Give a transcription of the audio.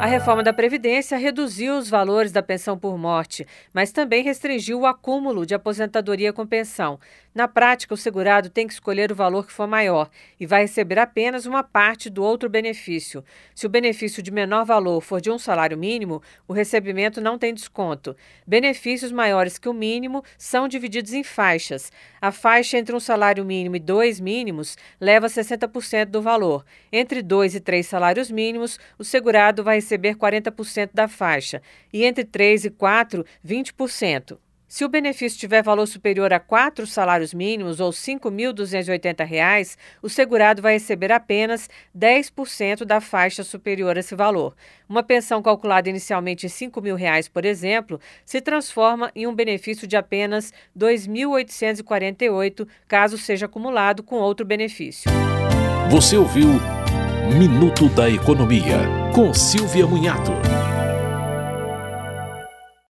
A reforma da Previdência reduziu os valores da pensão por morte, mas também restringiu o acúmulo de aposentadoria com pensão. Na prática, o segurado tem que escolher o valor que for maior e vai receber apenas uma parte do outro benefício. Se o benefício de menor valor for de um salário mínimo, o recebimento não tem desconto. Benefícios maiores que o mínimo são divididos em faixas. A faixa entre um salário mínimo e dois mínimos leva 60% do valor. Entre dois e três salários mínimos, o segurado vai receber 40% da faixa e entre três e quatro, 20%. Se o benefício tiver valor superior a quatro salários mínimos ou R$ 5.280, o segurado vai receber apenas 10% da faixa superior a esse valor. Uma pensão calculada inicialmente em 5 mil reais, por exemplo, se transforma em um benefício de apenas R$ 2.848, caso seja acumulado com outro benefício. Você ouviu Minuto da Economia, com Silvia Munhato.